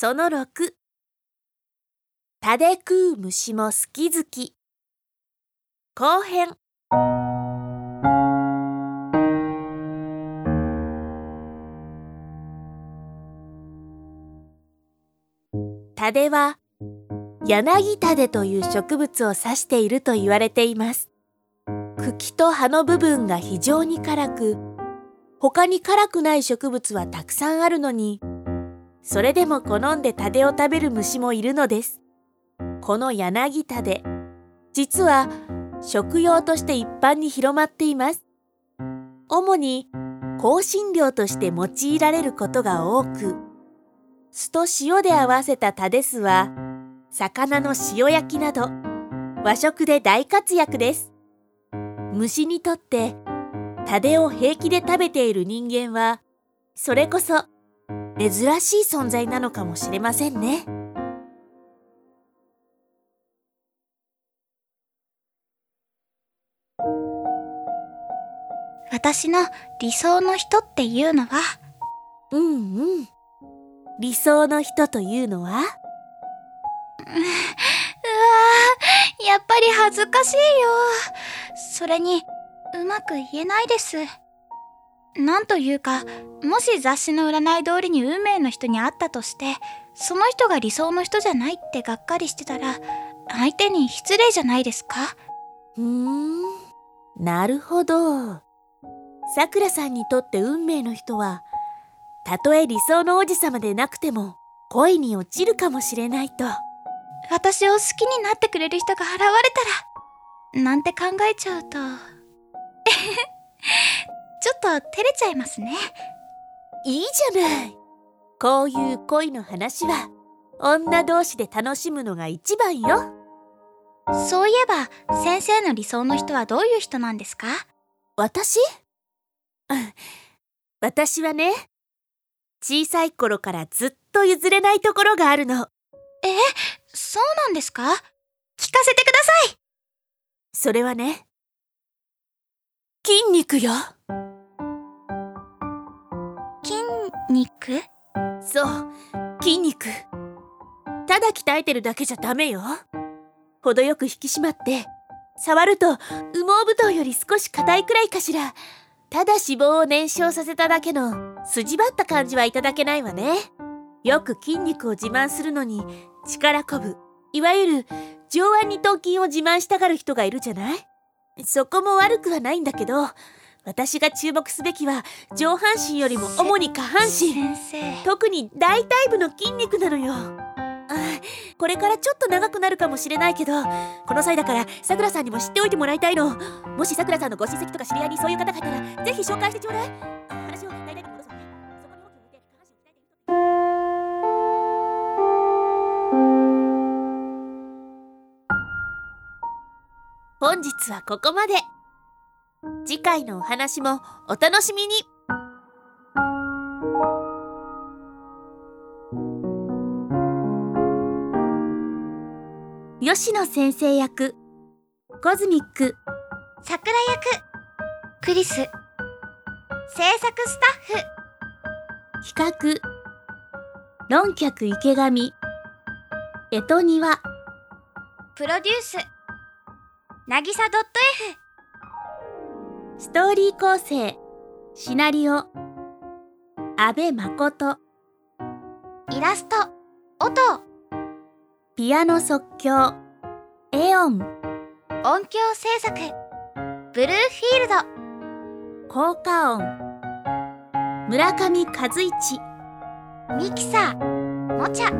その6タで食う虫も好き好き。後編。タデは柳タデという植物を指していると言われています。茎と葉の部分が非常に辛く他に辛くない植物はたくさんあるのにそれでも好んでタデを食べる虫もいるのです。この柳タデ実は食用として一般に広まっています。主に香辛料として用いられることが多く酢と塩で合わせたタデ酢は魚の塩焼きなど和食で大活躍です。虫にとってタデを平気で食べている人間はそれこそ珍しい存在なのかもしれませんね。私の理想の人っていうのは？うんうん。理想の人というのは？うわーやっぱり恥ずかしいよ。それにうまく言えないですなんというかもし雑誌の占い通りに運命の人に会ったとしてその人が理想の人じゃないってがっかりしてたら相手に失礼じゃないですか？ふーん。なるほど。さくらさんにとって運命の人はたとえ理想の王子様でなくても恋に落ちるかもしれないと。私を好きになってくれる人が現れたらなんて考えちゃうとちょっと照れちゃいますね。いいじゃない。こういう恋の話は女同士で楽しむのが一番よ。そういえば先生の理想の人はどういう人なんですか？私？うん。私はね小さい頃からずっと譲れないところがあるの。えそうなんですか？聞かせてください。それはね筋肉よ肉？そう筋肉。ただ鍛えてるだけじゃダメよ。程よく引き締まって触ると羽毛布団より少し硬いくらいかしら。ただ脂肪を燃焼させただけの筋張った感じはいただけないわね。よく筋肉を自慢するのに力こぶ。いわゆる上腕二頭筋を自慢したがる人がいるじゃない？そこも悪くはないんだけど私が注目すべきは上半身よりも主に下半身。特に大腿部の筋肉なのよ。あこれからちょっと長くなるかもしれないけどこの際だからさくらさんにも知っておいてもらいたいの。もしさくらさんのご親戚とか知り合いにそういう方がいたらぜひ紹介してちょうだい。話を大々に戻そう。ねそこに大きて下半身を鍛えて。本日はここまで次回のお話もお楽しみに。吉野先生役コズミック桜役クリス。制作スタッフ。企画論客池上。江戸庭。プロデュース。なぎさ .f ストーリー構成。シナリオ。阿部誠。イラスト。音。ピアノ即興。エオン。音響制作。ブルーフィールド。効果音。村上和一。ミキサー。もちゃ